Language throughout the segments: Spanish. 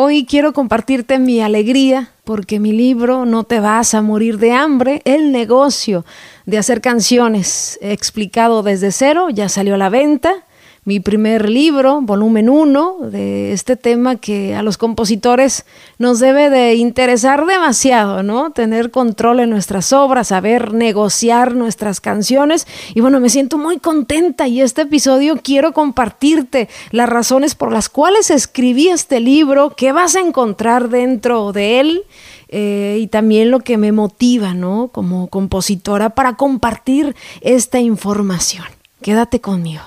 Hoy quiero compartirte mi alegría porque mi libro No te vas a morir de hambre, el negocio de hacer canciones explicado desde cero, ya salió a la venta mi primer libro, volumen 1, de este tema que a los compositores nos debe de interesar demasiado, ¿no? Tener control en nuestras obras, saber negociar nuestras canciones. Y bueno, me siento muy contenta y este episodio quiero compartirte las razones por las cuales escribí este libro, qué vas a encontrar dentro de él. Eh, y también lo que me motiva, ¿no? Como compositora para compartir esta información. Quédate conmigo.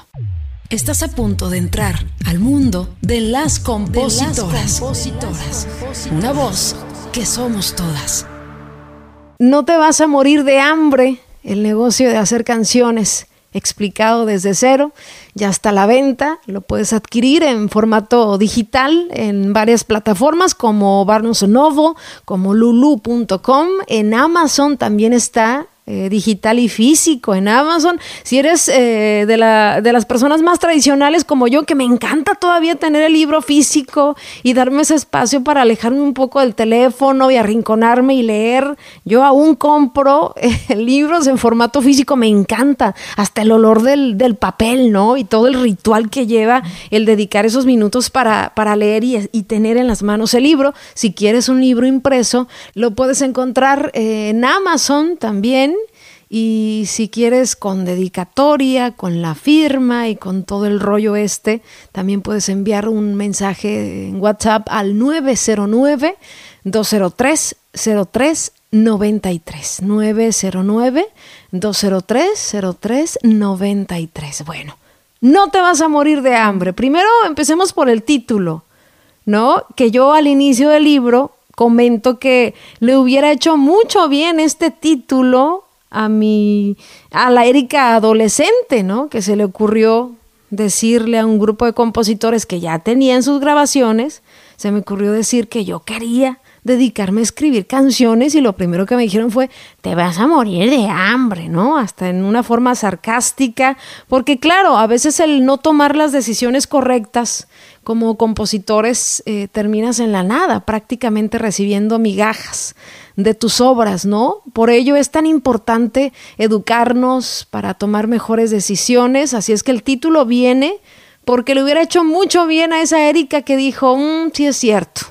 Estás a punto de entrar al mundo de las compositoras. Una voz que somos todas. No te vas a morir de hambre. El negocio de hacer canciones explicado desde cero, ya está a la venta, lo puedes adquirir en formato digital en varias plataformas como Barnes Novo, como lulu.com, en Amazon también está eh, digital y físico en Amazon. Si eres eh, de, la, de las personas más tradicionales como yo, que me encanta todavía tener el libro físico y darme ese espacio para alejarme un poco del teléfono y arrinconarme y leer, yo aún compro eh, libros en formato físico, me encanta. Hasta el olor del, del, papel, ¿no? Y todo el ritual que lleva el dedicar esos minutos para, para leer y, y, tener en las manos el libro. Si quieres un libro impreso, lo puedes encontrar en Amazon también y si quieres con dedicatoria, con la firma y con todo el rollo este, también puedes enviar un mensaje en WhatsApp al 909 203 0393 909 203 0393. Bueno, no te vas a morir de hambre. Primero empecemos por el título, ¿no? Que yo al inicio del libro comento que le hubiera hecho mucho bien este título a mi, a la Erika adolescente, ¿no? Que se le ocurrió decirle a un grupo de compositores que ya tenían sus grabaciones, se me ocurrió decir que yo quería dedicarme a escribir canciones y lo primero que me dijeron fue, te vas a morir de hambre, ¿no? Hasta en una forma sarcástica, porque claro, a veces el no tomar las decisiones correctas como compositores eh, terminas en la nada, prácticamente recibiendo migajas de tus obras, ¿no? Por ello es tan importante educarnos para tomar mejores decisiones, así es que el título viene porque le hubiera hecho mucho bien a esa Erika que dijo, mmm, sí es cierto,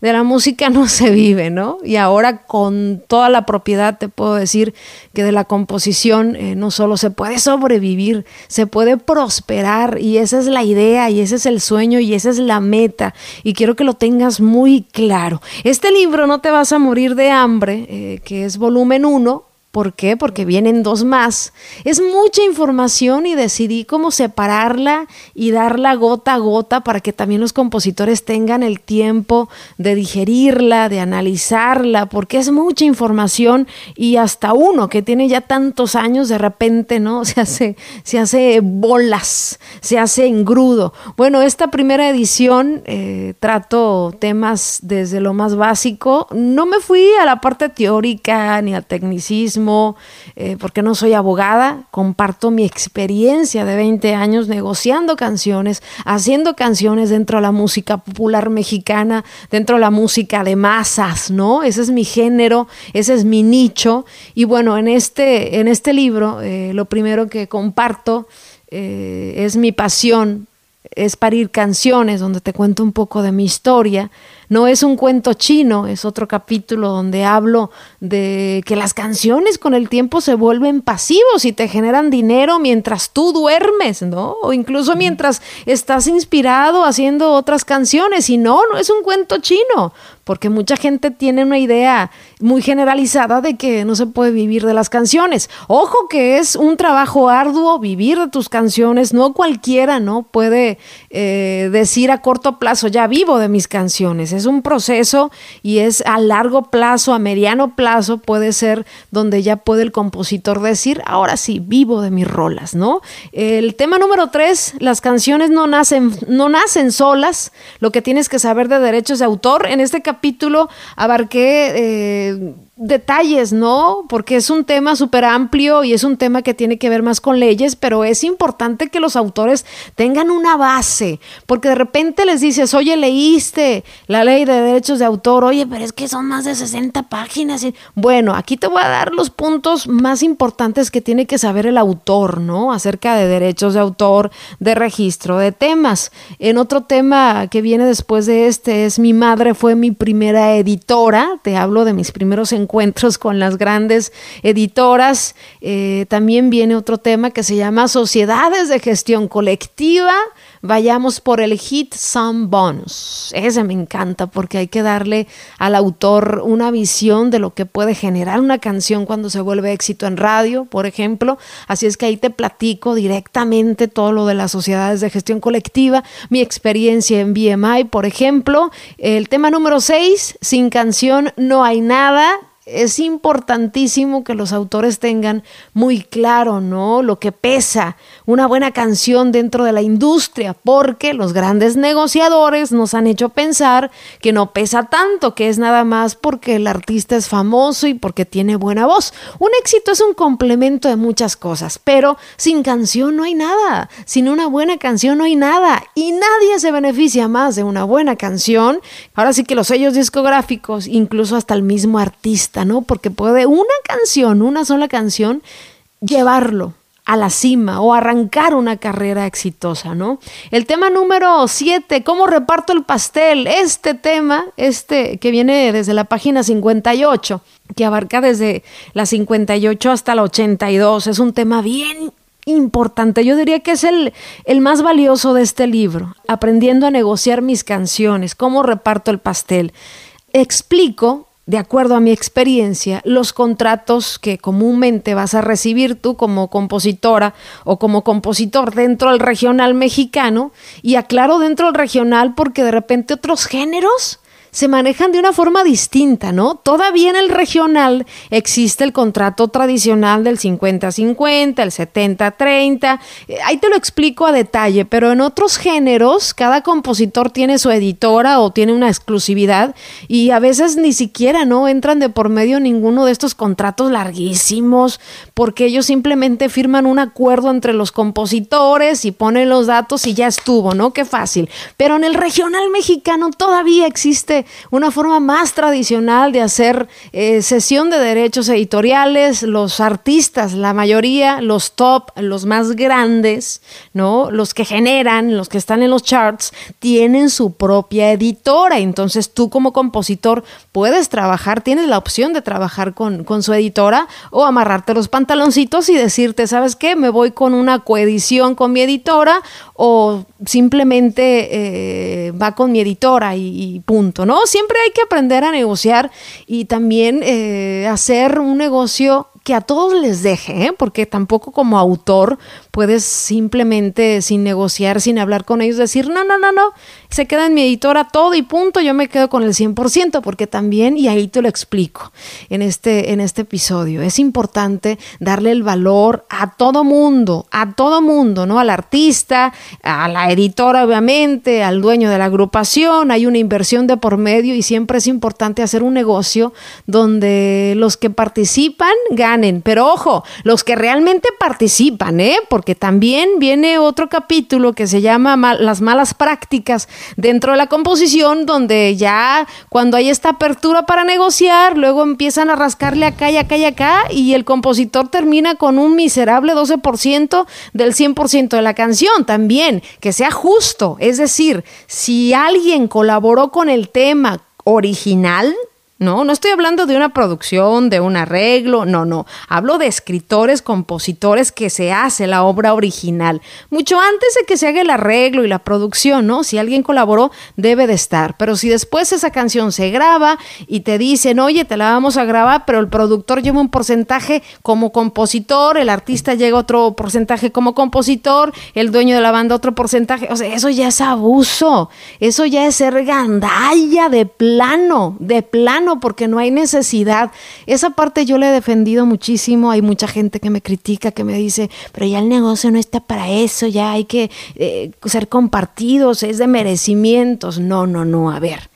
de la música no se vive, ¿no? Y ahora con toda la propiedad te puedo decir que de la composición eh, no solo se puede sobrevivir, se puede prosperar y esa es la idea y ese es el sueño y esa es la meta y quiero que lo tengas muy claro. Este libro No te vas a morir de hambre, eh, que es volumen 1, ¿Por qué? Porque vienen dos más. Es mucha información y decidí cómo separarla y darla gota a gota para que también los compositores tengan el tiempo de digerirla, de analizarla, porque es mucha información y hasta uno que tiene ya tantos años de repente, ¿no? Se hace, se hace bolas, se hace engrudo. Bueno, esta primera edición eh, trato temas desde lo más básico. No me fui a la parte teórica ni al tecnicismo eh, porque no soy abogada, comparto mi experiencia de 20 años negociando canciones, haciendo canciones dentro de la música popular mexicana, dentro de la música de masas, ¿no? Ese es mi género, ese es mi nicho. Y bueno, en este, en este libro, eh, lo primero que comparto eh, es mi pasión, es parir canciones, donde te cuento un poco de mi historia no es un cuento chino, es otro capítulo donde hablo de que las canciones con el tiempo se vuelven pasivos y te generan dinero mientras tú duermes, ¿no? O incluso mientras estás inspirado haciendo otras canciones. Y no, no es un cuento chino, porque mucha gente tiene una idea muy generalizada de que no se puede vivir de las canciones. Ojo que es un trabajo arduo vivir de tus canciones, no cualquiera, ¿no? Puede eh, decir a corto plazo, ya vivo de mis canciones. Es un proceso y es a largo plazo, a mediano plazo, puede ser donde ya puede el compositor decir, ahora sí, vivo de mis rolas, ¿no? El tema número tres, las canciones no nacen, no nacen solas, lo que tienes que saber de derechos de autor. En este capítulo abarqué eh, detalles, ¿no? Porque es un tema súper amplio y es un tema que tiene que ver más con leyes, pero es importante que los autores tengan una base, porque de repente les dices, oye, leíste la ley de derechos de autor, oye, pero es que son más de 60 páginas. Bueno, aquí te voy a dar los puntos más importantes que tiene que saber el autor, ¿no? Acerca de derechos de autor, de registro, de temas. En otro tema que viene después de este es Mi madre fue mi primera editora, te hablo de mis primeros encuentros encuentros con las grandes editoras. Eh, también viene otro tema que se llama Sociedades de Gestión Colectiva. Vayamos por el hit Some Bonus. Ese me encanta porque hay que darle al autor una visión de lo que puede generar una canción cuando se vuelve éxito en radio, por ejemplo. Así es que ahí te platico directamente todo lo de las sociedades de gestión colectiva, mi experiencia en BMI, por ejemplo. El tema número 6, sin canción no hay nada es importantísimo que los autores tengan muy claro, ¿no? Lo que pesa una buena canción dentro de la industria, porque los grandes negociadores nos han hecho pensar que no pesa tanto, que es nada más porque el artista es famoso y porque tiene buena voz. Un éxito es un complemento de muchas cosas, pero sin canción no hay nada. Sin una buena canción no hay nada. Y nadie se beneficia más de una buena canción. Ahora sí que los sellos discográficos, incluso hasta el mismo artista, ¿no? Porque puede una canción, una sola canción, llevarlo a la cima o arrancar una carrera exitosa, ¿no? El tema número 7, ¿cómo reparto el pastel? Este tema, este que viene desde la página 58, que abarca desde la 58 hasta la 82, es un tema bien importante. Yo diría que es el, el más valioso de este libro, aprendiendo a negociar mis canciones, cómo reparto el pastel. Explico de acuerdo a mi experiencia, los contratos que comúnmente vas a recibir tú como compositora o como compositor dentro del regional mexicano, y aclaro dentro del regional porque de repente otros géneros se manejan de una forma distinta, ¿no? Todavía en el regional existe el contrato tradicional del 50-50, el 70-30, eh, ahí te lo explico a detalle, pero en otros géneros cada compositor tiene su editora o tiene una exclusividad y a veces ni siquiera, ¿no? Entran de por medio ninguno de estos contratos larguísimos porque ellos simplemente firman un acuerdo entre los compositores y ponen los datos y ya estuvo, ¿no? Qué fácil. Pero en el regional mexicano todavía existe una forma más tradicional de hacer eh, sesión de derechos editoriales. Los artistas, la mayoría, los top, los más grandes, ¿no? Los que generan, los que están en los charts, tienen su propia editora. Entonces tú como compositor puedes trabajar, tienes la opción de trabajar con, con su editora o amarrarte los pantaloncitos y decirte, ¿sabes qué? Me voy con una coedición con mi editora o simplemente eh, va con mi editora y, punto, ¿no? Siempre hay que aprender a negociar y también eh, hacer un negocio a todos les deje, ¿eh? porque tampoco como autor puedes simplemente sin negociar, sin hablar con ellos, decir, no, no, no, no, se queda en mi editora todo y punto, yo me quedo con el 100%, porque también, y ahí te lo explico en este, en este episodio, es importante darle el valor a todo mundo, a todo mundo, ¿no? Al artista, a la editora, obviamente, al dueño de la agrupación, hay una inversión de por medio y siempre es importante hacer un negocio donde los que participan pero ojo, los que realmente participan, ¿eh? Porque también viene otro capítulo que se llama Las malas prácticas dentro de la composición, donde ya cuando hay esta apertura para negociar, luego empiezan a rascarle acá y acá y acá, y el compositor termina con un miserable 12% del 100% de la canción también, que sea justo. Es decir, si alguien colaboró con el tema original, no, no estoy hablando de una producción, de un arreglo, no, no. Hablo de escritores, compositores que se hace la obra original. Mucho antes de que se haga el arreglo y la producción, ¿no? Si alguien colaboró, debe de estar. Pero si después esa canción se graba y te dicen, oye, te la vamos a grabar, pero el productor lleva un porcentaje como compositor, el artista llega otro porcentaje como compositor, el dueño de la banda otro porcentaje. O sea, eso ya es abuso. Eso ya es ser gandalla de plano, de plano porque no hay necesidad. Esa parte yo le he defendido muchísimo. Hay mucha gente que me critica, que me dice, pero ya el negocio no está para eso, ya hay que eh, ser compartidos, es de merecimientos. No, no, no, a ver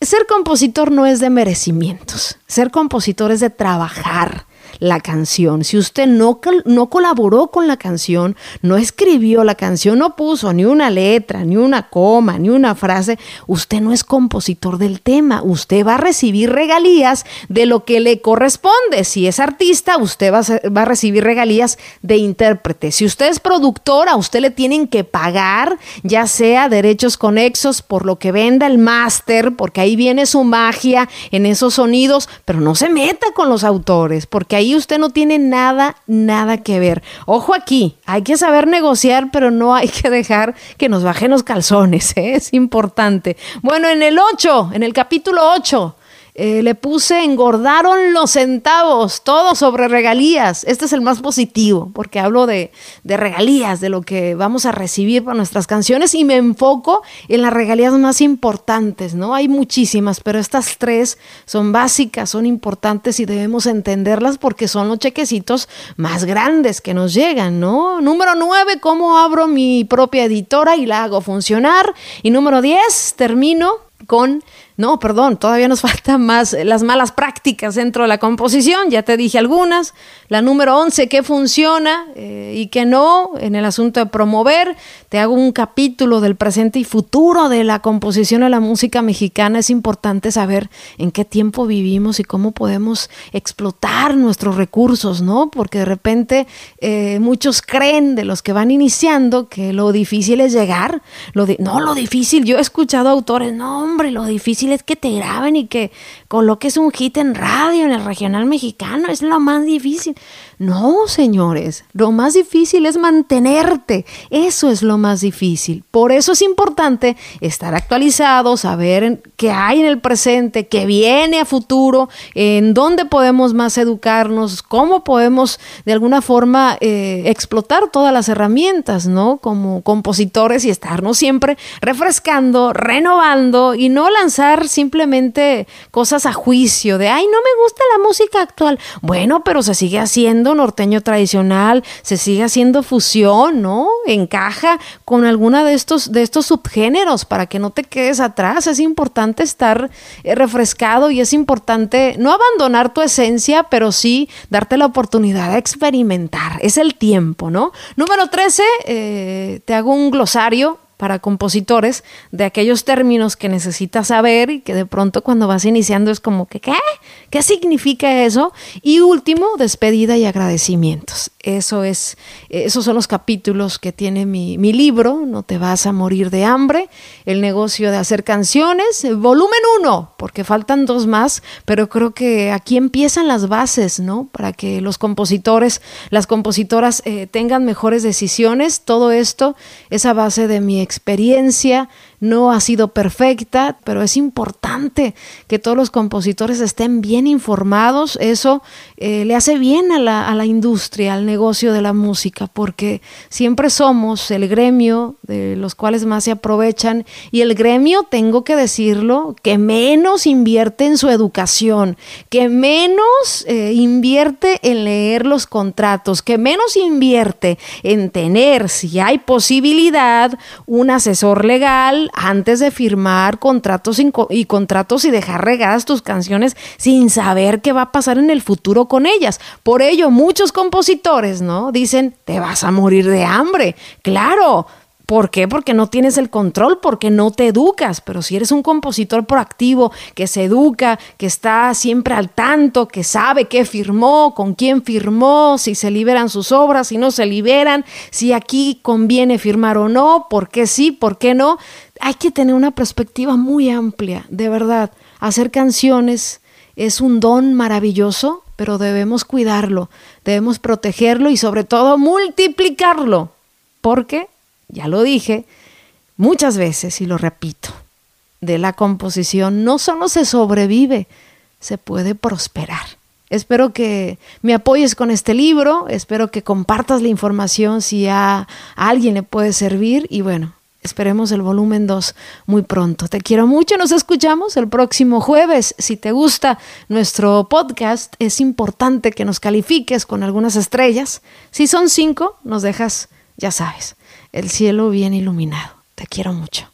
ser compositor no es de merecimientos, ser compositor es de trabajar la canción. Si usted no, no colaboró con la canción, no escribió la canción, no puso ni una letra, ni una coma, ni una frase, usted no es compositor del tema. Usted va a recibir regalías de lo que le corresponde. Si es artista, usted va a, va a recibir regalías de intérprete. Si usted es productora, a usted le tienen que pagar, ya sea derechos conexos por lo que venda el máster, porque ahí viene su magia en esos sonidos, pero no se meta con los autores, porque ahí usted no tiene nada, nada que ver. Ojo aquí, hay que saber negociar, pero no hay que dejar que nos bajen los calzones, ¿eh? es importante. Bueno, en el 8, en el capítulo 8, eh, le puse engordaron los centavos, todo sobre regalías. Este es el más positivo, porque hablo de, de, regalías, de lo que vamos a recibir para nuestras canciones y me enfoco en las regalías más importantes, ¿no? Hay muchísimas, pero estas tres son básicas, son importantes y debemos entenderlas porque son los chequecitos más grandes que nos llegan, ¿no? Número nueve, cómo abro mi propia editora y la hago funcionar. Y número diez, termino con no, perdón, todavía nos faltan más eh, las malas prácticas dentro de la composición, ya te dije algunas. La número 11, qué funciona eh, y qué no en el asunto de promover. Te hago un capítulo del presente y futuro de la composición de la música mexicana. Es importante saber en qué tiempo vivimos y cómo podemos explotar nuestros recursos, ¿no? Porque de repente eh, muchos creen de los que van iniciando que lo difícil es llegar. Lo no, lo difícil, yo he escuchado autores, no, hombre, lo difícil es que te graben y que coloques un hit en radio, en el regional mexicano, es lo más difícil. No, señores, lo más difícil es mantenerte, eso es lo más difícil. Por eso es importante estar actualizado, saber qué hay en el presente, qué viene a futuro, en dónde podemos más educarnos, cómo podemos de alguna forma eh, explotar todas las herramientas, ¿no? Como compositores y estarnos siempre refrescando, renovando y no lanzar simplemente cosas a juicio de, ay, no me gusta la música actual. Bueno, pero se sigue haciendo norteño tradicional, se sigue haciendo fusión, ¿no? Encaja con alguna de estos, de estos subgéneros para que no te quedes atrás. Es importante estar eh, refrescado y es importante no abandonar tu esencia, pero sí darte la oportunidad de experimentar. Es el tiempo, ¿no? Número 13, eh, te hago un glosario para compositores de aquellos términos que necesitas saber y que de pronto cuando vas iniciando es como que, ¿qué? ¿Qué significa eso? Y último, despedida y agradecimientos. Eso es, esos son los capítulos que tiene mi, mi libro, No te vas a morir de hambre, el negocio de hacer canciones, volumen uno, porque faltan dos más, pero creo que aquí empiezan las bases, ¿no? Para que los compositores, las compositoras eh, tengan mejores decisiones. Todo esto es a base de mi experiencia, no ha sido perfecta, pero es importante que todos los compositores estén bien informados. Eso eh, le hace bien a la, a la industria, al negocio de la música, porque siempre somos el gremio de los cuales más se aprovechan y el gremio, tengo que decirlo, que menos invierte en su educación, que menos eh, invierte en leer los contratos, que menos invierte en tener, si hay posibilidad, un asesor antes de firmar contratos y contratos y dejar regadas tus canciones sin saber qué va a pasar en el futuro con ellas. Por ello, muchos compositores, ¿no? Dicen, te vas a morir de hambre. Claro, ¿Por qué? Porque no tienes el control, porque no te educas. Pero si eres un compositor proactivo, que se educa, que está siempre al tanto, que sabe qué firmó, con quién firmó, si se liberan sus obras, si no se liberan, si aquí conviene firmar o no, por qué sí, por qué no, hay que tener una perspectiva muy amplia, de verdad. Hacer canciones es un don maravilloso, pero debemos cuidarlo, debemos protegerlo y sobre todo multiplicarlo. Porque ya lo dije muchas veces y lo repito, de la composición no solo se sobrevive, se puede prosperar. Espero que me apoyes con este libro, espero que compartas la información si a, alguien le puede servir y bueno, esperemos el volumen 2 muy pronto. Te quiero mucho, nos escuchamos el próximo jueves. Si te gusta nuestro podcast, es importante que nos califiques con algunas estrellas. Si son cinco, nos dejas, ya sabes, el cielo bien iluminado. Te quiero mucho.